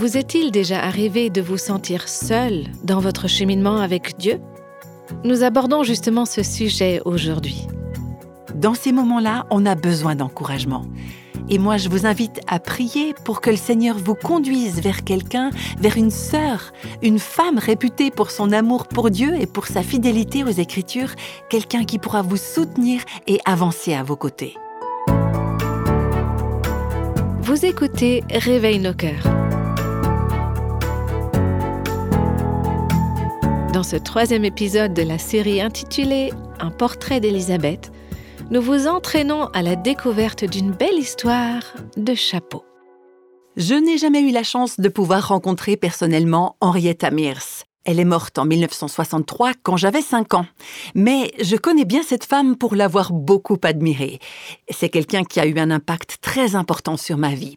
Vous est-il déjà arrivé de vous sentir seul dans votre cheminement avec Dieu? Nous abordons justement ce sujet aujourd'hui. Dans ces moments-là, on a besoin d'encouragement. Et moi, je vous invite à prier pour que le Seigneur vous conduise vers quelqu'un, vers une sœur, une femme réputée pour son amour pour Dieu et pour sa fidélité aux Écritures, quelqu'un qui pourra vous soutenir et avancer à vos côtés. Vous écoutez Réveille nos cœurs. Dans ce troisième épisode de la série intitulée Un portrait d'Élisabeth, nous vous entraînons à la découverte d'une belle histoire de chapeau. Je n'ai jamais eu la chance de pouvoir rencontrer personnellement Henrietta Mears. Elle est morte en 1963 quand j'avais 5 ans. Mais je connais bien cette femme pour l'avoir beaucoup admirée. C'est quelqu'un qui a eu un impact très important sur ma vie.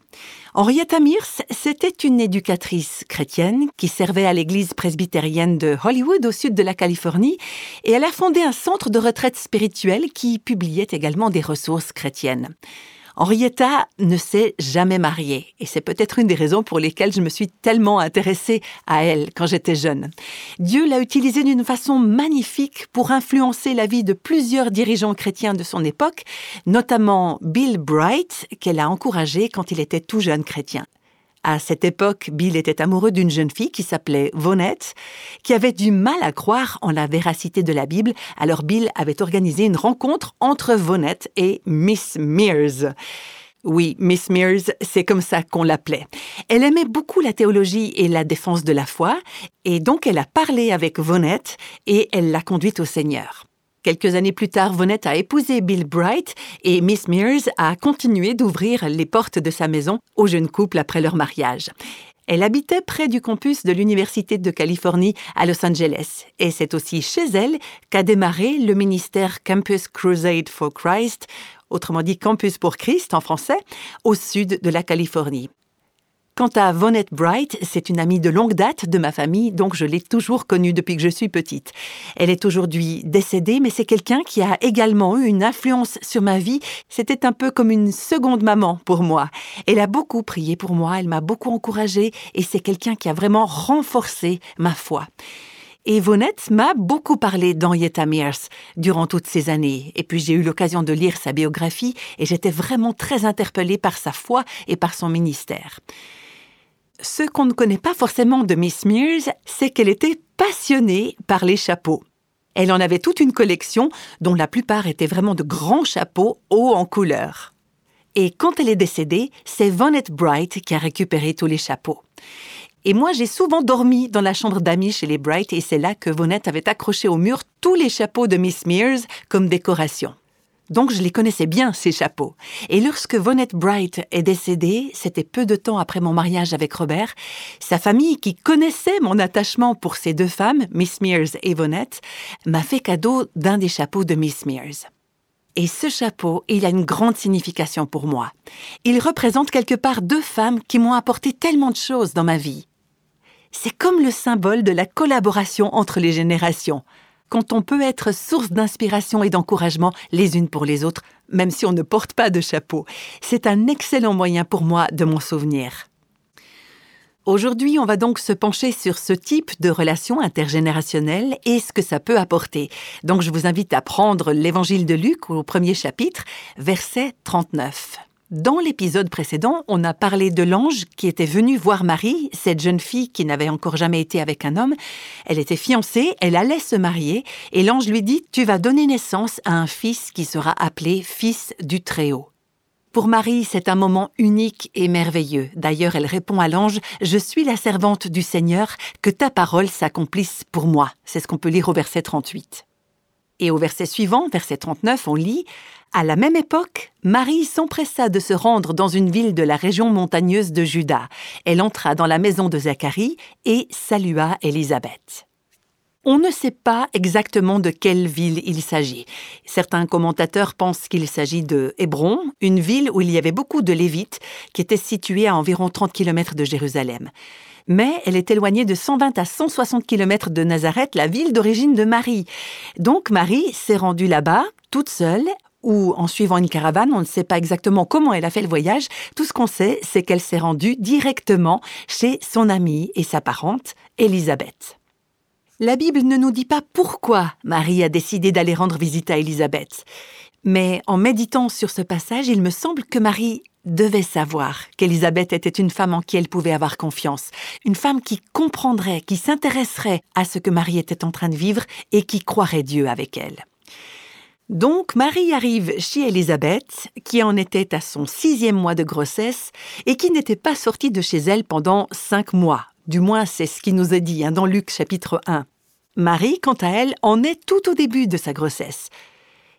Henrietta Mears, c'était une éducatrice chrétienne qui servait à l'église presbytérienne de Hollywood au sud de la Californie et elle a fondé un centre de retraite spirituelle qui publiait également des ressources chrétiennes. Henrietta ne s'est jamais mariée et c'est peut-être une des raisons pour lesquelles je me suis tellement intéressée à elle quand j'étais jeune. Dieu l'a utilisée d'une façon magnifique pour influencer la vie de plusieurs dirigeants chrétiens de son époque, notamment Bill Bright, qu'elle a encouragé quand il était tout jeune chrétien. À cette époque, Bill était amoureux d'une jeune fille qui s'appelait Vonette, qui avait du mal à croire en la véracité de la Bible, alors Bill avait organisé une rencontre entre Vonette et Miss Mears. Oui, Miss Mears, c'est comme ça qu'on l'appelait. Elle aimait beaucoup la théologie et la défense de la foi, et donc elle a parlé avec Vonette et elle l'a conduite au Seigneur. Quelques années plus tard, Vonette a épousé Bill Bright et Miss Mears a continué d'ouvrir les portes de sa maison au jeune couple après leur mariage. Elle habitait près du campus de l'Université de Californie à Los Angeles et c'est aussi chez elle qu'a démarré le ministère Campus Crusade for Christ, autrement dit Campus pour Christ en français, au sud de la Californie. Quant à Vonette Bright, c'est une amie de longue date de ma famille, donc je l'ai toujours connue depuis que je suis petite. Elle est aujourd'hui décédée, mais c'est quelqu'un qui a également eu une influence sur ma vie. C'était un peu comme une seconde maman pour moi. Elle a beaucoup prié pour moi, elle m'a beaucoup encouragée, et c'est quelqu'un qui a vraiment renforcé ma foi. Et Vonette m'a beaucoup parlé d'Henrietta Mears durant toutes ces années. Et puis j'ai eu l'occasion de lire sa biographie et j'étais vraiment très interpellée par sa foi et par son ministère. Ce qu'on ne connaît pas forcément de Miss Mears, c'est qu'elle était passionnée par les chapeaux. Elle en avait toute une collection dont la plupart étaient vraiment de grands chapeaux hauts en couleur. Et quand elle est décédée, c'est Vonette Bright qui a récupéré tous les chapeaux. Et moi, j'ai souvent dormi dans la chambre d'amis chez les Bright et c'est là que Vonette avait accroché au mur tous les chapeaux de Miss Mears comme décoration. Donc je les connaissais bien, ces chapeaux. Et lorsque Vonette Bright est décédée, c'était peu de temps après mon mariage avec Robert, sa famille, qui connaissait mon attachement pour ces deux femmes, Miss Mears et Vonette, m'a fait cadeau d'un des chapeaux de Miss Mears. Et ce chapeau, il a une grande signification pour moi. Il représente quelque part deux femmes qui m'ont apporté tellement de choses dans ma vie. C'est comme le symbole de la collaboration entre les générations, quand on peut être source d'inspiration et d'encouragement les unes pour les autres, même si on ne porte pas de chapeau. C'est un excellent moyen pour moi de m'en souvenir. Aujourd'hui, on va donc se pencher sur ce type de relation intergénérationnelle et ce que ça peut apporter. Donc je vous invite à prendre l'évangile de Luc au premier chapitre, verset 39. Dans l'épisode précédent, on a parlé de l'ange qui était venu voir Marie, cette jeune fille qui n'avait encore jamais été avec un homme. Elle était fiancée, elle allait se marier, et l'ange lui dit Tu vas donner naissance à un fils qui sera appelé Fils du Très-Haut. Pour Marie, c'est un moment unique et merveilleux. D'ailleurs, elle répond à l'ange Je suis la servante du Seigneur, que ta parole s'accomplisse pour moi. C'est ce qu'on peut lire au verset 38. Et au verset suivant, verset 39, on lit à la même époque, Marie s'empressa de se rendre dans une ville de la région montagneuse de Juda. Elle entra dans la maison de Zacharie et salua Élisabeth. On ne sait pas exactement de quelle ville il s'agit. Certains commentateurs pensent qu'il s'agit de Hébron, une ville où il y avait beaucoup de Lévites, qui était située à environ 30 km de Jérusalem. Mais elle est éloignée de 120 à 160 km de Nazareth, la ville d'origine de Marie. Donc Marie s'est rendue là-bas, toute seule, ou en suivant une caravane. On ne sait pas exactement comment elle a fait le voyage. Tout ce qu'on sait, c'est qu'elle s'est rendue directement chez son amie et sa parente, Élisabeth. La Bible ne nous dit pas pourquoi Marie a décidé d'aller rendre visite à Élisabeth. Mais en méditant sur ce passage, il me semble que Marie devait savoir qu'Élisabeth était une femme en qui elle pouvait avoir confiance, une femme qui comprendrait, qui s'intéresserait à ce que Marie était en train de vivre et qui croirait Dieu avec elle. Donc Marie arrive chez Élisabeth, qui en était à son sixième mois de grossesse et qui n'était pas sortie de chez elle pendant cinq mois. Du moins, c'est ce qui nous est dit hein, dans Luc chapitre 1. Marie, quant à elle, en est tout au début de sa grossesse.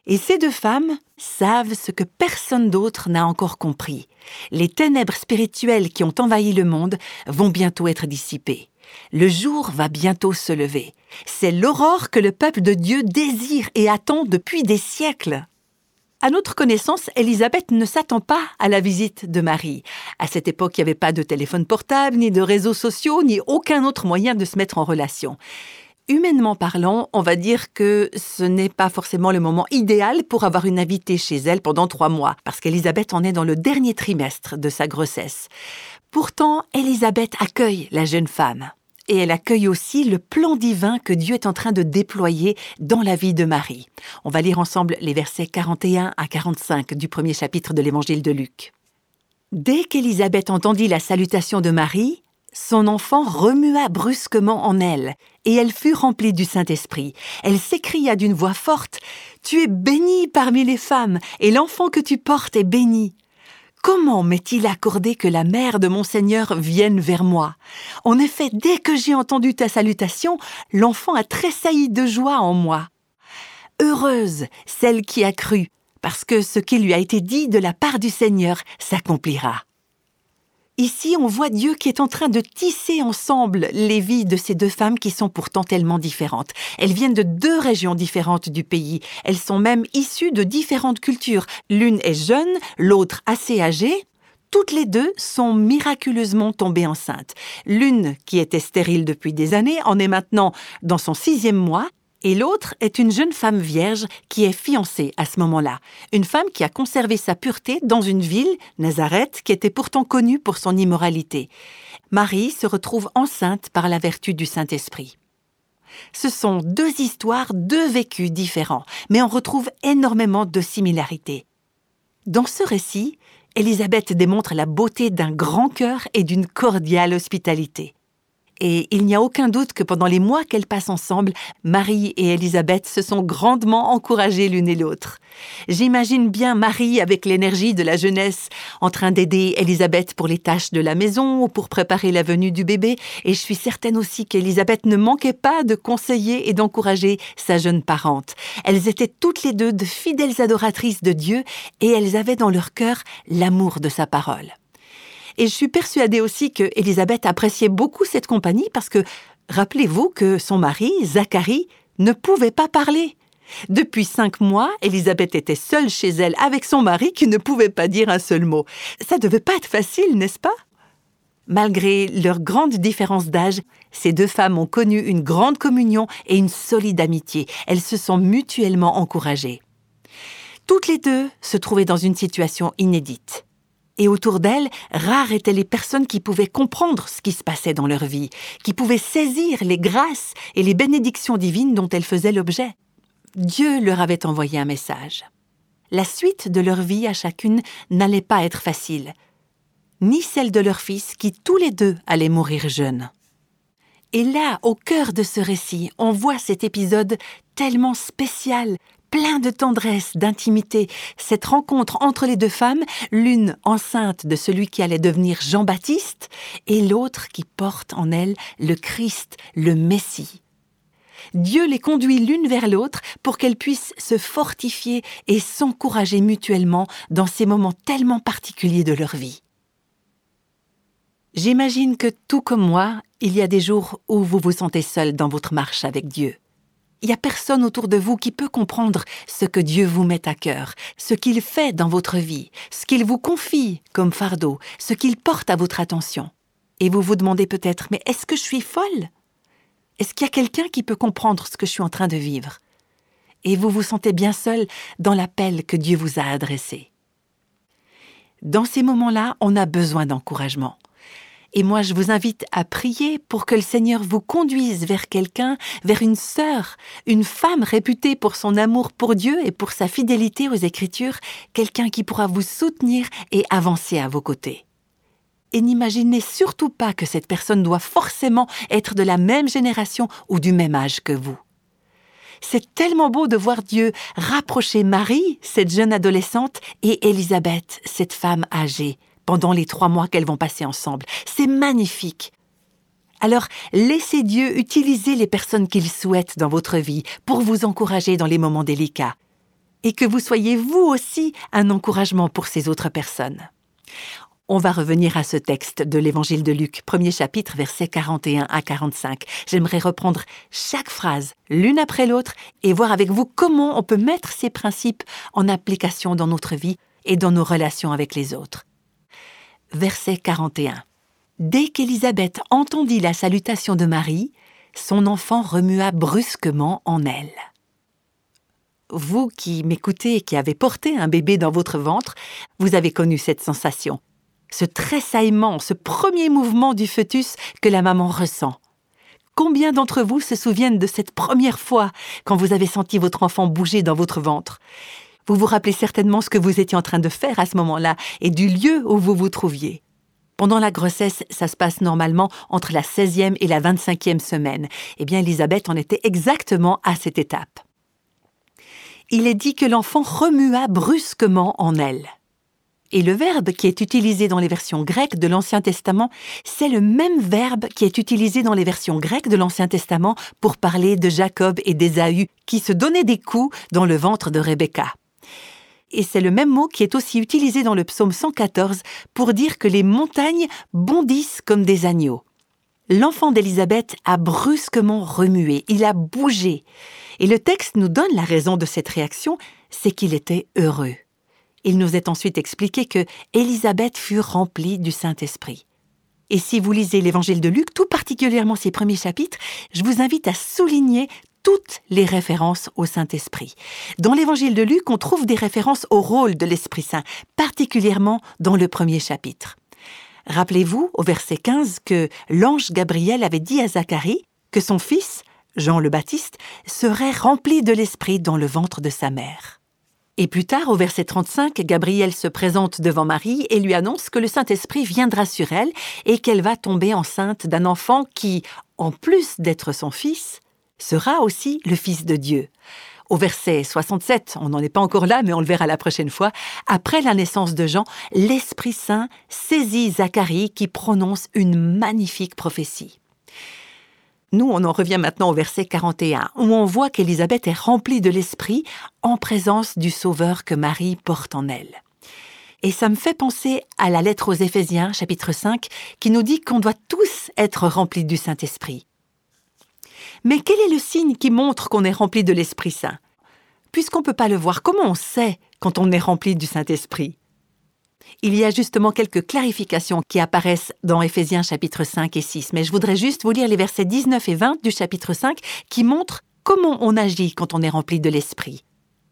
Et ces deux femmes savent ce que personne d'autre n'a encore compris. Les ténèbres spirituelles qui ont envahi le monde vont bientôt être dissipées. Le jour va bientôt se lever. C'est l'aurore que le peuple de Dieu désire et attend depuis des siècles. À notre connaissance, Élisabeth ne s'attend pas à la visite de Marie. À cette époque, il n'y avait pas de téléphone portable, ni de réseaux sociaux, ni aucun autre moyen de se mettre en relation. Humainement parlant, on va dire que ce n'est pas forcément le moment idéal pour avoir une invitée chez elle pendant trois mois, parce qu'Elisabeth en est dans le dernier trimestre de sa grossesse. Pourtant, Elisabeth accueille la jeune femme. Et elle accueille aussi le plan divin que Dieu est en train de déployer dans la vie de Marie. On va lire ensemble les versets 41 à 45 du premier chapitre de l'évangile de Luc. Dès qu'Élisabeth entendit la salutation de Marie, son enfant remua brusquement en elle, et elle fut remplie du Saint-Esprit. Elle s'écria d'une voix forte Tu es bénie parmi les femmes, et l'enfant que tu portes est béni. Comment m'est-il accordé que la mère de mon Seigneur vienne vers moi? En effet, dès que j'ai entendu ta salutation, l'enfant a tressailli de joie en moi. Heureuse celle qui a cru, parce que ce qui lui a été dit de la part du Seigneur s'accomplira. Ici, on voit Dieu qui est en train de tisser ensemble les vies de ces deux femmes qui sont pourtant tellement différentes. Elles viennent de deux régions différentes du pays. Elles sont même issues de différentes cultures. L'une est jeune, l'autre assez âgée. Toutes les deux sont miraculeusement tombées enceintes. L'une, qui était stérile depuis des années, en est maintenant dans son sixième mois et l'autre est une jeune femme vierge qui est fiancée à ce moment-là, une femme qui a conservé sa pureté dans une ville, Nazareth, qui était pourtant connue pour son immoralité. Marie se retrouve enceinte par la vertu du Saint-Esprit. Ce sont deux histoires, deux vécus différents, mais on retrouve énormément de similarités. Dans ce récit, Élisabeth démontre la beauté d'un grand cœur et d'une cordiale hospitalité. Et il n'y a aucun doute que pendant les mois qu'elles passent ensemble, Marie et Élisabeth se sont grandement encouragées l'une et l'autre. J'imagine bien Marie avec l'énergie de la jeunesse en train d'aider Élisabeth pour les tâches de la maison ou pour préparer la venue du bébé, et je suis certaine aussi qu'Élisabeth ne manquait pas de conseiller et d'encourager sa jeune parente. Elles étaient toutes les deux de fidèles adoratrices de Dieu et elles avaient dans leur cœur l'amour de sa parole. Et je suis persuadée aussi que Élisabeth appréciait beaucoup cette compagnie parce que, rappelez-vous que son mari, Zacharie, ne pouvait pas parler. Depuis cinq mois, Élisabeth était seule chez elle avec son mari qui ne pouvait pas dire un seul mot. Ça devait pas être facile, n'est-ce pas? Malgré leur grande différence d'âge, ces deux femmes ont connu une grande communion et une solide amitié. Elles se sont mutuellement encouragées. Toutes les deux se trouvaient dans une situation inédite et autour d'elles, rares étaient les personnes qui pouvaient comprendre ce qui se passait dans leur vie, qui pouvaient saisir les grâces et les bénédictions divines dont elles faisaient l'objet. Dieu leur avait envoyé un message. La suite de leur vie à chacune n'allait pas être facile, ni celle de leur fils qui tous les deux allaient mourir jeunes. Et là, au cœur de ce récit, on voit cet épisode tellement spécial, plein de tendresse, d'intimité, cette rencontre entre les deux femmes, l'une enceinte de celui qui allait devenir Jean-Baptiste, et l'autre qui porte en elle le Christ, le Messie. Dieu les conduit l'une vers l'autre pour qu'elles puissent se fortifier et s'encourager mutuellement dans ces moments tellement particuliers de leur vie. J'imagine que tout comme moi, il y a des jours où vous vous sentez seul dans votre marche avec Dieu. Il n'y a personne autour de vous qui peut comprendre ce que Dieu vous met à cœur, ce qu'il fait dans votre vie, ce qu'il vous confie comme fardeau, ce qu'il porte à votre attention. Et vous vous demandez peut-être, mais est-ce que je suis folle? Est-ce qu'il y a quelqu'un qui peut comprendre ce que je suis en train de vivre? Et vous vous sentez bien seul dans l'appel que Dieu vous a adressé. Dans ces moments-là, on a besoin d'encouragement. Et moi, je vous invite à prier pour que le Seigneur vous conduise vers quelqu'un, vers une sœur, une femme réputée pour son amour pour Dieu et pour sa fidélité aux Écritures, quelqu'un qui pourra vous soutenir et avancer à vos côtés. Et n'imaginez surtout pas que cette personne doit forcément être de la même génération ou du même âge que vous. C'est tellement beau de voir Dieu rapprocher Marie, cette jeune adolescente, et Élisabeth, cette femme âgée, pendant les trois mois qu'elles vont passer ensemble. C'est magnifique. Alors, laissez Dieu utiliser les personnes qu'il souhaite dans votre vie pour vous encourager dans les moments délicats. Et que vous soyez vous aussi un encouragement pour ces autres personnes. On va revenir à ce texte de l'Évangile de Luc, premier chapitre, versets 41 à 45. J'aimerais reprendre chaque phrase l'une après l'autre et voir avec vous comment on peut mettre ces principes en application dans notre vie et dans nos relations avec les autres verset 41. Dès qu'Élisabeth entendit la salutation de Marie, son enfant remua brusquement en elle. Vous qui m'écoutez et qui avez porté un bébé dans votre ventre, vous avez connu cette sensation, ce tressaillement, ce premier mouvement du fœtus que la maman ressent. Combien d'entre vous se souviennent de cette première fois quand vous avez senti votre enfant bouger dans votre ventre? Vous vous rappelez certainement ce que vous étiez en train de faire à ce moment-là et du lieu où vous vous trouviez. Pendant la grossesse, ça se passe normalement entre la 16e et la 25e semaine. Eh bien, Elisabeth en était exactement à cette étape. Il est dit que l'enfant remua brusquement en elle. Et le verbe qui est utilisé dans les versions grecques de l'Ancien Testament, c'est le même verbe qui est utilisé dans les versions grecques de l'Ancien Testament pour parler de Jacob et d'Ésaü qui se donnaient des coups dans le ventre de Rebecca et c'est le même mot qui est aussi utilisé dans le psaume 114 pour dire que les montagnes bondissent comme des agneaux. L'enfant d'Élisabeth a brusquement remué, il a bougé. Et le texte nous donne la raison de cette réaction, c'est qu'il était heureux. Il nous est ensuite expliqué que Élisabeth fut remplie du Saint-Esprit. Et si vous lisez l'évangile de Luc, tout particulièrement ses premiers chapitres, je vous invite à souligner toutes les références au Saint-Esprit. Dans l'évangile de Luc, on trouve des références au rôle de l'Esprit Saint, particulièrement dans le premier chapitre. Rappelez-vous, au verset 15, que l'ange Gabriel avait dit à Zacharie que son fils, Jean le Baptiste, serait rempli de l'Esprit dans le ventre de sa mère. Et plus tard, au verset 35, Gabriel se présente devant Marie et lui annonce que le Saint-Esprit viendra sur elle et qu'elle va tomber enceinte d'un enfant qui, en plus d'être son fils, sera aussi le Fils de Dieu. Au verset 67, on n'en est pas encore là, mais on le verra la prochaine fois, après la naissance de Jean, l'Esprit Saint saisit Zacharie qui prononce une magnifique prophétie. Nous, on en revient maintenant au verset 41, où on voit qu'Élisabeth est remplie de l'Esprit en présence du Sauveur que Marie porte en elle. Et ça me fait penser à la lettre aux Éphésiens, chapitre 5, qui nous dit qu'on doit tous être remplis du Saint-Esprit. Mais quel est le signe qui montre qu'on est rempli de l'Esprit Saint? Puisqu'on ne peut pas le voir, comment on sait quand on est rempli du Saint-Esprit? Il y a justement quelques clarifications qui apparaissent dans Éphésiens chapitre 5 et 6, mais je voudrais juste vous lire les versets 19 et 20 du chapitre 5 qui montrent comment on agit quand on est rempli de l'Esprit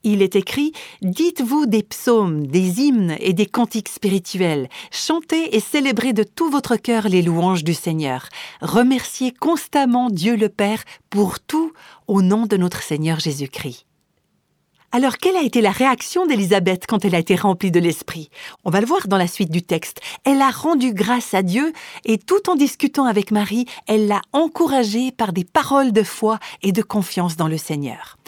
il est écrit Dites-vous des psaumes, des hymnes et des cantiques spirituels, chantez et célébrez de tout votre cœur les louanges du Seigneur. Remerciez constamment Dieu le Père pour tout au nom de notre Seigneur Jésus-Christ. Alors, quelle a été la réaction d'Élisabeth quand elle a été remplie de l'Esprit? On va le voir dans la suite du texte. Elle a rendu grâce à Dieu et tout en discutant avec Marie, elle l'a encouragée par des paroles de foi et de confiance dans le Seigneur.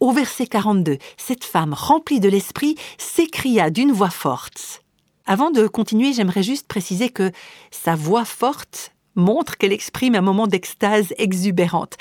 Au verset 42, cette femme remplie de l'Esprit s'écria d'une voix forte. Avant de continuer, j'aimerais juste préciser que sa voix forte montre qu'elle exprime un moment d'extase exubérante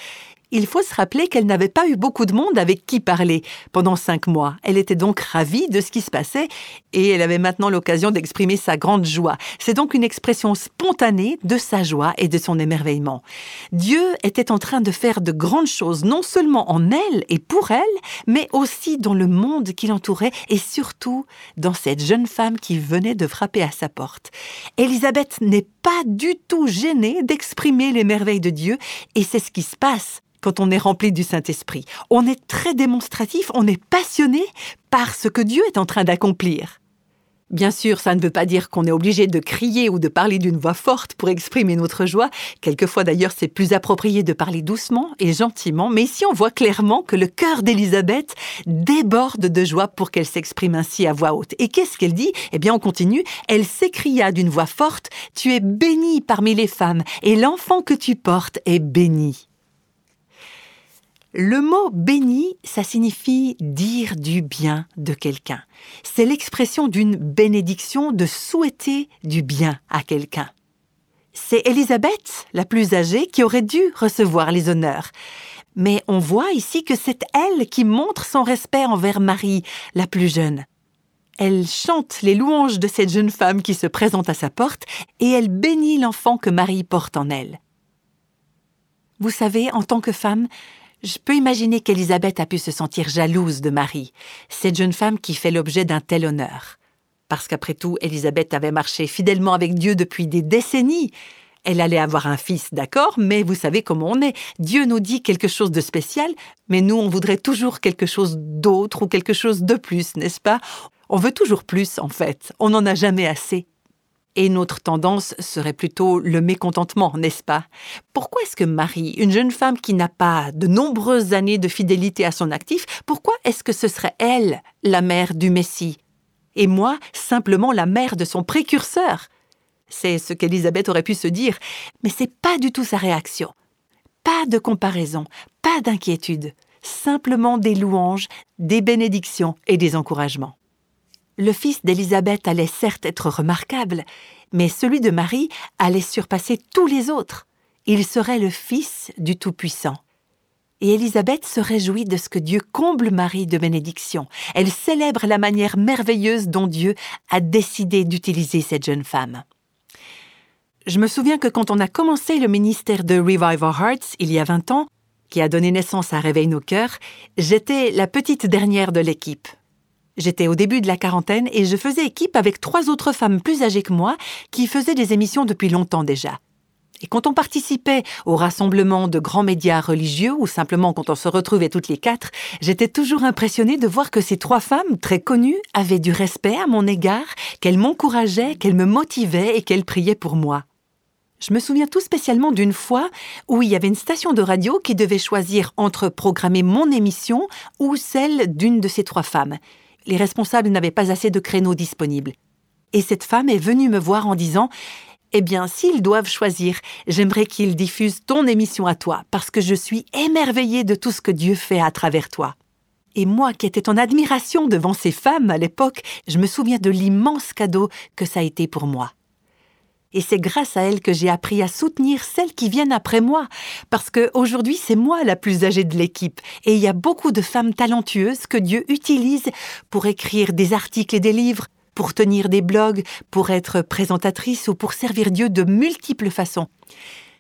il faut se rappeler qu'elle n'avait pas eu beaucoup de monde avec qui parler pendant cinq mois. Elle était donc ravie de ce qui se passait et elle avait maintenant l'occasion d'exprimer sa grande joie. C'est donc une expression spontanée de sa joie et de son émerveillement. Dieu était en train de faire de grandes choses, non seulement en elle et pour elle, mais aussi dans le monde qui l'entourait et surtout dans cette jeune femme qui venait de frapper à sa porte. Élisabeth n'est pas du tout gênée d'exprimer les merveilles de Dieu et c'est ce qui se passe quand on est rempli du Saint-Esprit. On est très démonstratif, on est passionné par ce que Dieu est en train d'accomplir. Bien sûr, ça ne veut pas dire qu'on est obligé de crier ou de parler d'une voix forte pour exprimer notre joie. Quelquefois d'ailleurs, c'est plus approprié de parler doucement et gentiment, mais ici on voit clairement que le cœur d'Élisabeth déborde de joie pour qu'elle s'exprime ainsi à voix haute. Et qu'est-ce qu'elle dit? Eh bien, on continue. Elle s'écria d'une voix forte Tu es bénie parmi les femmes, et l'enfant que tu portes est béni. Le mot béni, ça signifie dire du bien de quelqu'un. C'est l'expression d'une bénédiction de souhaiter du bien à quelqu'un. C'est Élisabeth, la plus âgée, qui aurait dû recevoir les honneurs. Mais on voit ici que c'est elle qui montre son respect envers Marie, la plus jeune. Elle chante les louanges de cette jeune femme qui se présente à sa porte et elle bénit l'enfant que Marie porte en elle. Vous savez, en tant que femme, je peux imaginer qu'Élisabeth a pu se sentir jalouse de Marie, cette jeune femme qui fait l'objet d'un tel honneur. Parce qu'après tout, Élisabeth avait marché fidèlement avec Dieu depuis des décennies. Elle allait avoir un fils, d'accord, mais vous savez comment on est. Dieu nous dit quelque chose de spécial, mais nous, on voudrait toujours quelque chose d'autre ou quelque chose de plus, n'est-ce pas? On veut toujours plus, en fait. On n'en a jamais assez. Et notre tendance serait plutôt le mécontentement, n'est-ce pas? Pourquoi est-ce que Marie, une jeune femme qui n'a pas de nombreuses années de fidélité à son actif, pourquoi est-ce que ce serait elle, la mère du Messie? Et moi, simplement la mère de son précurseur? C'est ce qu'Élisabeth aurait pu se dire, mais c'est pas du tout sa réaction. Pas de comparaison, pas d'inquiétude, simplement des louanges, des bénédictions et des encouragements. Le fils d'Élisabeth allait certes être remarquable, mais celui de Marie allait surpasser tous les autres. Il serait le fils du Tout-Puissant. Et Élisabeth se réjouit de ce que Dieu comble Marie de bénédiction. Elle célèbre la manière merveilleuse dont Dieu a décidé d'utiliser cette jeune femme. Je me souviens que quand on a commencé le ministère de Revive Our Hearts il y a 20 ans, qui a donné naissance à Réveille nos cœurs, j'étais la petite dernière de l'équipe. J'étais au début de la quarantaine et je faisais équipe avec trois autres femmes plus âgées que moi qui faisaient des émissions depuis longtemps déjà. Et quand on participait au rassemblement de grands médias religieux ou simplement quand on se retrouvait toutes les quatre, j'étais toujours impressionnée de voir que ces trois femmes très connues avaient du respect à mon égard, qu'elles m'encourageaient, qu'elles me motivaient et qu'elles priaient pour moi. Je me souviens tout spécialement d'une fois où il y avait une station de radio qui devait choisir entre programmer mon émission ou celle d'une de ces trois femmes les responsables n'avaient pas assez de créneaux disponibles. Et cette femme est venue me voir en disant Eh bien, s'ils doivent choisir, j'aimerais qu'ils diffusent ton émission à toi, parce que je suis émerveillée de tout ce que Dieu fait à travers toi. Et moi, qui étais en admiration devant ces femmes à l'époque, je me souviens de l'immense cadeau que ça a été pour moi. Et c'est grâce à elle que j'ai appris à soutenir celles qui viennent après moi, parce que aujourd'hui c'est moi la plus âgée de l'équipe, et il y a beaucoup de femmes talentueuses que Dieu utilise pour écrire des articles et des livres, pour tenir des blogs, pour être présentatrice ou pour servir Dieu de multiples façons.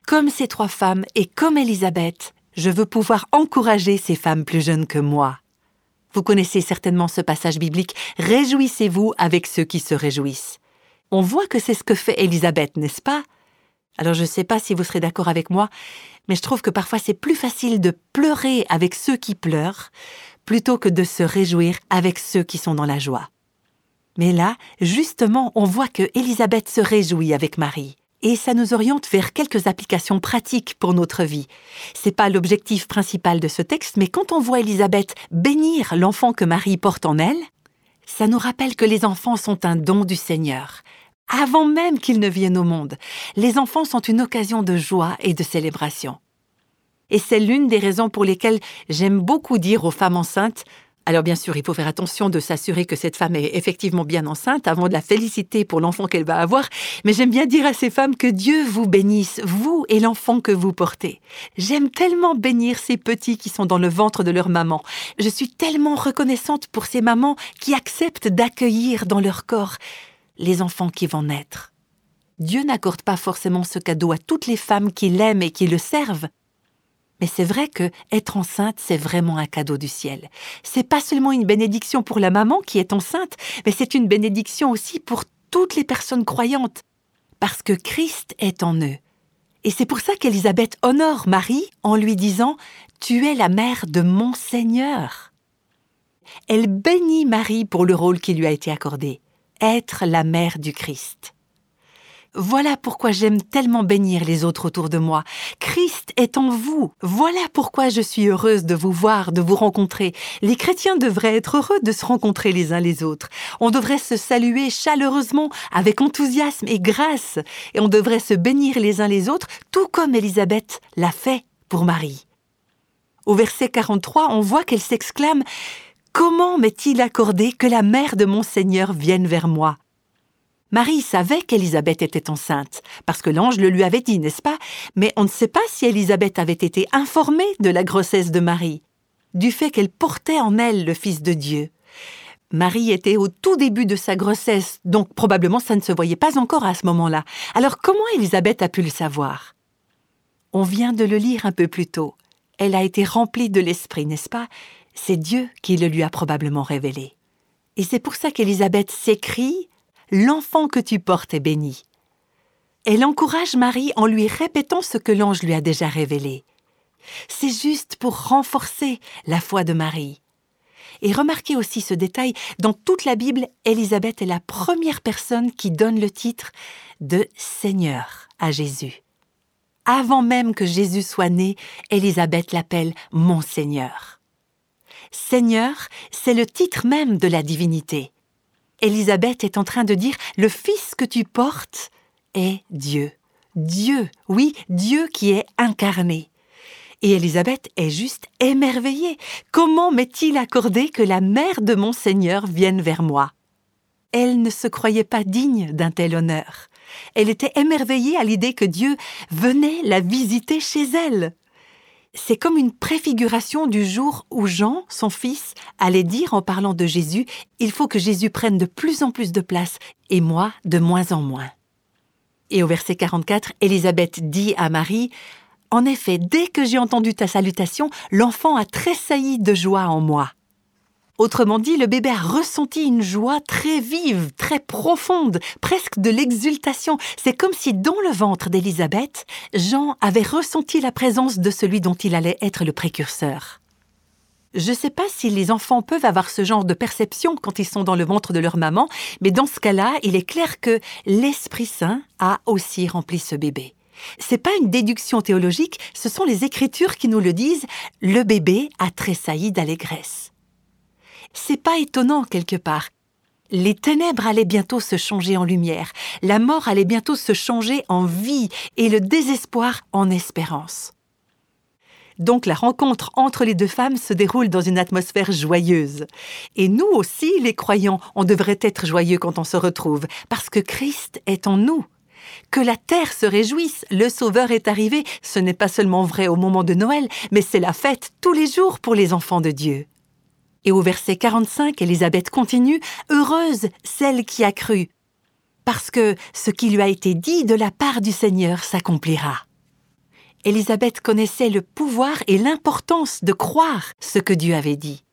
Comme ces trois femmes et comme Elisabeth, je veux pouvoir encourager ces femmes plus jeunes que moi. Vous connaissez certainement ce passage biblique Réjouissez-vous avec ceux qui se réjouissent. On voit que c'est ce que fait Elisabeth, n'est-ce pas? Alors je ne sais pas si vous serez d'accord avec moi, mais je trouve que parfois c'est plus facile de pleurer avec ceux qui pleurent plutôt que de se réjouir avec ceux qui sont dans la joie. Mais là, justement, on voit que Élisabeth se réjouit avec Marie. Et ça nous oriente vers quelques applications pratiques pour notre vie. C'est pas l'objectif principal de ce texte, mais quand on voit Élisabeth bénir l'enfant que Marie porte en elle, ça nous rappelle que les enfants sont un don du Seigneur avant même qu'ils ne viennent au monde. Les enfants sont une occasion de joie et de célébration. Et c'est l'une des raisons pour lesquelles j'aime beaucoup dire aux femmes enceintes alors bien sûr, il faut faire attention de s'assurer que cette femme est effectivement bien enceinte avant de la féliciter pour l'enfant qu'elle va avoir, mais j'aime bien dire à ces femmes que Dieu vous bénisse, vous et l'enfant que vous portez. J'aime tellement bénir ces petits qui sont dans le ventre de leur maman. Je suis tellement reconnaissante pour ces mamans qui acceptent d'accueillir dans leur corps les enfants qui vont naître. Dieu n'accorde pas forcément ce cadeau à toutes les femmes qui l'aiment et qui le servent. Mais c'est vrai que être enceinte, c'est vraiment un cadeau du ciel. C'est pas seulement une bénédiction pour la maman qui est enceinte, mais c'est une bénédiction aussi pour toutes les personnes croyantes. Parce que Christ est en eux. Et c'est pour ça qu'Élisabeth honore Marie en lui disant Tu es la mère de mon Seigneur. Elle bénit Marie pour le rôle qui lui a été accordé, être la mère du Christ. Voilà pourquoi j'aime tellement bénir les autres autour de moi. Christ est en vous. Voilà pourquoi je suis heureuse de vous voir, de vous rencontrer. Les chrétiens devraient être heureux de se rencontrer les uns les autres. On devrait se saluer chaleureusement, avec enthousiasme et grâce, et on devrait se bénir les uns les autres, tout comme Élisabeth l'a fait pour Marie. Au verset 43, on voit qu'elle s'exclame Comment m'est-il accordé que la mère de mon Seigneur vienne vers moi? Marie savait qu'Élisabeth était enceinte, parce que l'ange le lui avait dit, n'est-ce pas? Mais on ne sait pas si Élisabeth avait été informée de la grossesse de Marie, du fait qu'elle portait en elle le Fils de Dieu. Marie était au tout début de sa grossesse, donc probablement ça ne se voyait pas encore à ce moment-là. Alors comment Élisabeth a pu le savoir? On vient de le lire un peu plus tôt. Elle a été remplie de l'Esprit, n'est-ce pas? C'est Dieu qui le lui a probablement révélé. Et c'est pour ça qu'Élisabeth s'écrit L'enfant que tu portes est béni. Elle encourage Marie en lui répétant ce que l'ange lui a déjà révélé. C'est juste pour renforcer la foi de Marie. Et remarquez aussi ce détail, dans toute la Bible, Élisabeth est la première personne qui donne le titre de Seigneur à Jésus. Avant même que Jésus soit né, Élisabeth l'appelle mon Seigneur. Seigneur, c'est le titre même de la divinité. Élisabeth est en train de dire Le Fils que tu portes est Dieu. Dieu, oui, Dieu qui est incarné. Et Élisabeth est juste émerveillée. Comment m'est-il accordé que la mère de mon Seigneur vienne vers moi? Elle ne se croyait pas digne d'un tel honneur. Elle était émerveillée à l'idée que Dieu venait la visiter chez elle c'est comme une préfiguration du jour où Jean, son fils, allait dire en parlant de Jésus, Il faut que Jésus prenne de plus en plus de place, et moi de moins en moins. Et au verset 44, Élisabeth dit à Marie, En effet, dès que j'ai entendu ta salutation, l'enfant a tressailli de joie en moi. Autrement dit, le bébé a ressenti une joie très vive, très profonde, presque de l'exultation. C'est comme si dans le ventre d'Élisabeth, Jean avait ressenti la présence de celui dont il allait être le précurseur. Je ne sais pas si les enfants peuvent avoir ce genre de perception quand ils sont dans le ventre de leur maman, mais dans ce cas-là, il est clair que l'Esprit Saint a aussi rempli ce bébé. C'est pas une déduction théologique, ce sont les Écritures qui nous le disent. Le bébé a tressailli d'allégresse c'est pas étonnant quelque part. Les ténèbres allaient bientôt se changer en lumière, la mort allait bientôt se changer en vie et le désespoir en espérance. Donc la rencontre entre les deux femmes se déroule dans une atmosphère joyeuse. Et nous aussi, les croyants, on devrait être joyeux quand on se retrouve, parce que Christ est en nous. Que la terre se réjouisse, le Sauveur est arrivé, ce n'est pas seulement vrai au moment de Noël, mais c'est la fête tous les jours pour les enfants de Dieu. Et au verset 45, Élisabeth continue Heureuse celle qui a cru, parce que ce qui lui a été dit de la part du Seigneur s'accomplira. Élisabeth connaissait le pouvoir et l'importance de croire ce que Dieu avait dit.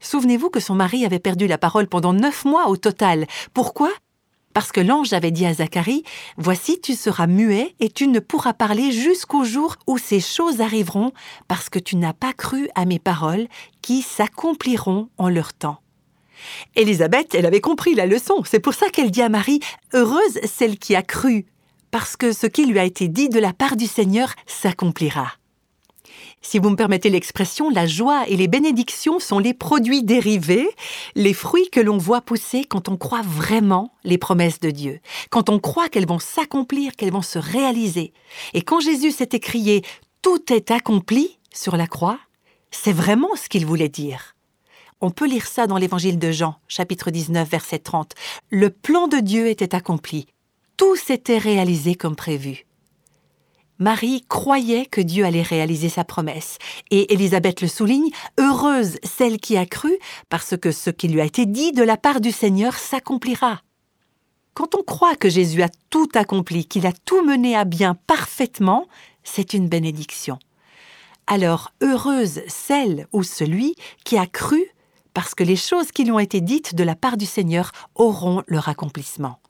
Souvenez-vous que son mari avait perdu la parole pendant neuf mois au total. Pourquoi? Parce que l'ange avait dit à Zacharie, Voici tu seras muet et tu ne pourras parler jusqu'au jour où ces choses arriveront, parce que tu n'as pas cru à mes paroles qui s'accompliront en leur temps. Élisabeth, elle avait compris la leçon, c'est pour ça qu'elle dit à Marie, Heureuse celle qui a cru, parce que ce qui lui a été dit de la part du Seigneur s'accomplira. Si vous me permettez l'expression, la joie et les bénédictions sont les produits dérivés, les fruits que l'on voit pousser quand on croit vraiment les promesses de Dieu, quand on croit qu'elles vont s'accomplir, qu'elles vont se réaliser. Et quand Jésus s'est écrié ⁇ Tout est accompli ⁇ sur la croix, c'est vraiment ce qu'il voulait dire. On peut lire ça dans l'évangile de Jean, chapitre 19, verset 30. Le plan de Dieu était accompli. Tout s'était réalisé comme prévu. Marie croyait que Dieu allait réaliser sa promesse, et Élisabeth le souligne, heureuse celle qui a cru, parce que ce qui lui a été dit de la part du Seigneur s'accomplira. Quand on croit que Jésus a tout accompli, qu'il a tout mené à bien parfaitement, c'est une bénédiction. Alors heureuse celle ou celui qui a cru, parce que les choses qui lui ont été dites de la part du Seigneur auront leur accomplissement.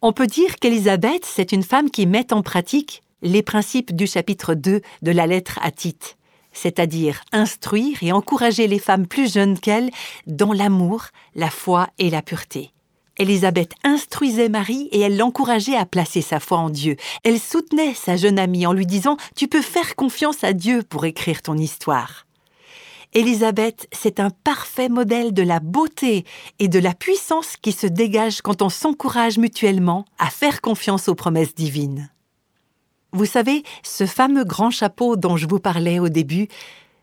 On peut dire qu'Élisabeth, c'est une femme qui met en pratique les principes du chapitre 2 de la lettre à Tite, c'est-à-dire instruire et encourager les femmes plus jeunes qu'elles dans l'amour, la foi et la pureté. Élisabeth instruisait Marie et elle l'encourageait à placer sa foi en Dieu. Elle soutenait sa jeune amie en lui disant Tu peux faire confiance à Dieu pour écrire ton histoire. Élisabeth, c'est un parfait modèle de la beauté et de la puissance qui se dégage quand on s'encourage mutuellement à faire confiance aux promesses divines. Vous savez, ce fameux grand chapeau dont je vous parlais au début,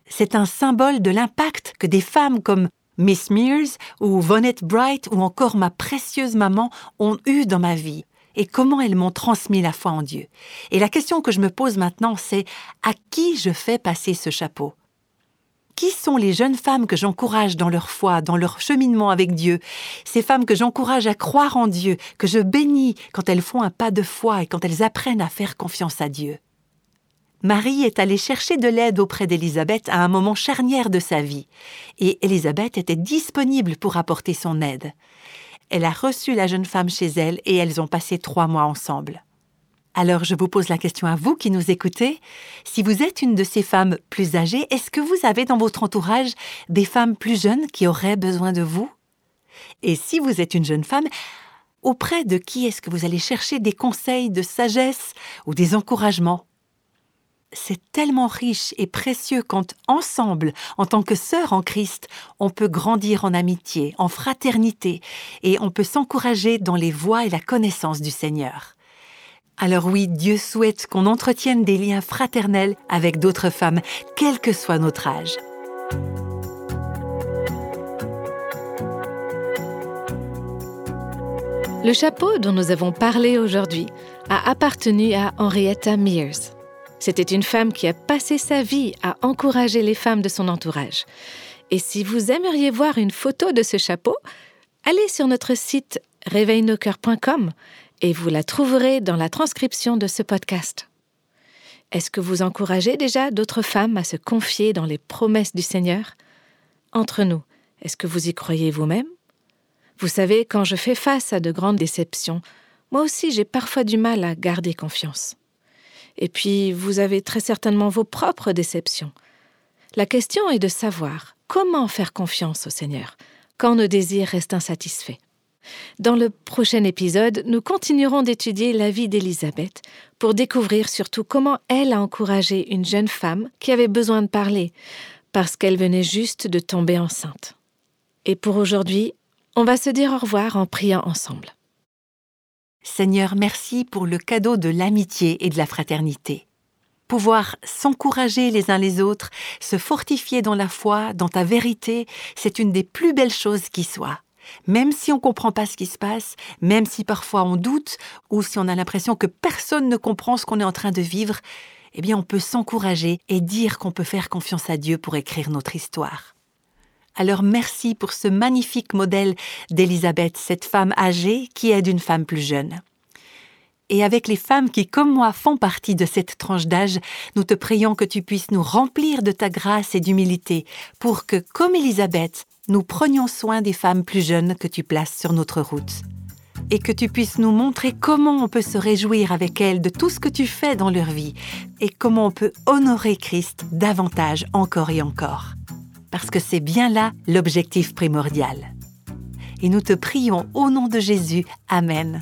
c'est un symbole de l'impact que des femmes comme Miss Mears ou Vonette Bright ou encore ma précieuse maman ont eu dans ma vie et comment elles m'ont transmis la foi en Dieu. Et la question que je me pose maintenant, c'est à qui je fais passer ce chapeau? Qui sont les jeunes femmes que j'encourage dans leur foi, dans leur cheminement avec Dieu, ces femmes que j'encourage à croire en Dieu, que je bénis quand elles font un pas de foi et quand elles apprennent à faire confiance à Dieu. Marie est allée chercher de l'aide auprès d'Élisabeth à un moment charnière de sa vie, et Élisabeth était disponible pour apporter son aide. Elle a reçu la jeune femme chez elle et elles ont passé trois mois ensemble. Alors je vous pose la question à vous qui nous écoutez. Si vous êtes une de ces femmes plus âgées, est-ce que vous avez dans votre entourage des femmes plus jeunes qui auraient besoin de vous? Et si vous êtes une jeune femme, auprès de qui est-ce que vous allez chercher des conseils de sagesse ou des encouragements? C'est tellement riche et précieux quand, ensemble, en tant que sœurs en Christ, on peut grandir en amitié, en fraternité, et on peut s'encourager dans les voies et la connaissance du Seigneur. Alors oui, Dieu souhaite qu'on entretienne des liens fraternels avec d'autres femmes, quel que soit notre âge. Le chapeau dont nous avons parlé aujourd'hui a appartenu à Henrietta Mears. C'était une femme qui a passé sa vie à encourager les femmes de son entourage. Et si vous aimeriez voir une photo de ce chapeau, allez sur notre site réveilnoscoeurs.com et vous la trouverez dans la transcription de ce podcast. Est-ce que vous encouragez déjà d'autres femmes à se confier dans les promesses du Seigneur? Entre nous, est-ce que vous y croyez vous-même? Vous savez, quand je fais face à de grandes déceptions, moi aussi j'ai parfois du mal à garder confiance. Et puis, vous avez très certainement vos propres déceptions. La question est de savoir comment faire confiance au Seigneur quand nos désirs restent insatisfaits. Dans le prochain épisode, nous continuerons d'étudier la vie d'Élisabeth pour découvrir surtout comment elle a encouragé une jeune femme qui avait besoin de parler, parce qu'elle venait juste de tomber enceinte. Et pour aujourd'hui, on va se dire au revoir en priant ensemble. Seigneur, merci pour le cadeau de l'amitié et de la fraternité. Pouvoir s'encourager les uns les autres, se fortifier dans la foi, dans ta vérité, c'est une des plus belles choses qui soient. Même si on ne comprend pas ce qui se passe, même si parfois on doute, ou si on a l'impression que personne ne comprend ce qu'on est en train de vivre, eh bien on peut s'encourager et dire qu'on peut faire confiance à Dieu pour écrire notre histoire. Alors merci pour ce magnifique modèle d'Élisabeth, cette femme âgée qui aide une femme plus jeune. Et avec les femmes qui, comme moi, font partie de cette tranche d'âge, nous te prions que tu puisses nous remplir de ta grâce et d'humilité, pour que, comme Élisabeth, nous prenions soin des femmes plus jeunes que tu places sur notre route. Et que tu puisses nous montrer comment on peut se réjouir avec elles de tout ce que tu fais dans leur vie, et comment on peut honorer Christ davantage encore et encore parce que c'est bien là l'objectif primordial. Et nous te prions au nom de Jésus. Amen.